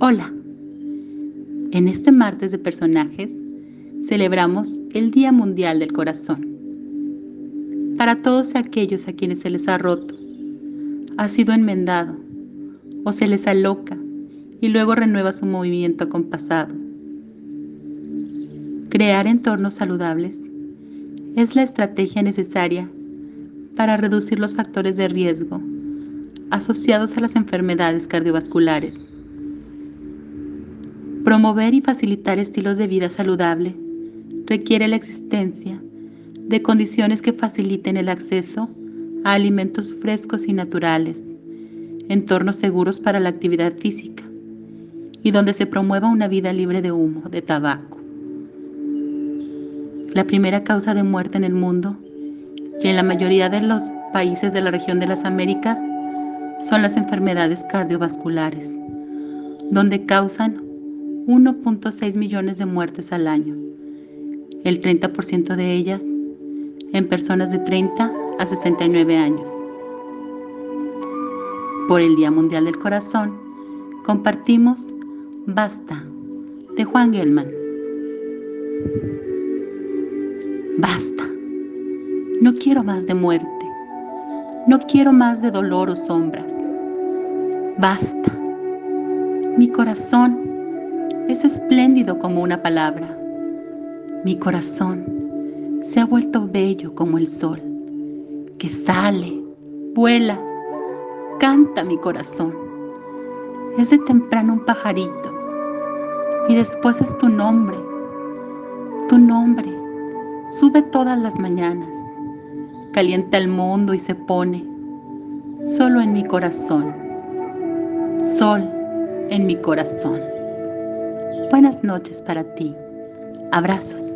Hola. En este martes de personajes celebramos el Día Mundial del Corazón. Para todos aquellos a quienes se les ha roto, ha sido enmendado o se les aloca y luego renueva su movimiento compasado. Crear entornos saludables es la estrategia necesaria para reducir los factores de riesgo asociados a las enfermedades cardiovasculares Promover y facilitar estilos de vida saludable requiere la existencia de condiciones que faciliten el acceso a alimentos frescos y naturales, entornos seguros para la actividad física y donde se promueva una vida libre de humo, de tabaco. La primera causa de muerte en el mundo y en la mayoría de los países de la región de las Américas son las enfermedades cardiovasculares, donde causan 1.6 millones de muertes al año, el 30% de ellas en personas de 30 a 69 años. Por el Día Mundial del Corazón, compartimos Basta de Juan Gelman. Basta. No quiero más de muerte. No quiero más de dolor o sombras. Basta. Mi corazón es espléndido como una palabra. Mi corazón se ha vuelto bello como el sol, que sale, vuela, canta mi corazón. Es de temprano un pajarito y después es tu nombre. Tu nombre sube todas las mañanas, calienta el mundo y se pone solo en mi corazón, sol en mi corazón. Buenas noches para ti. Abrazos.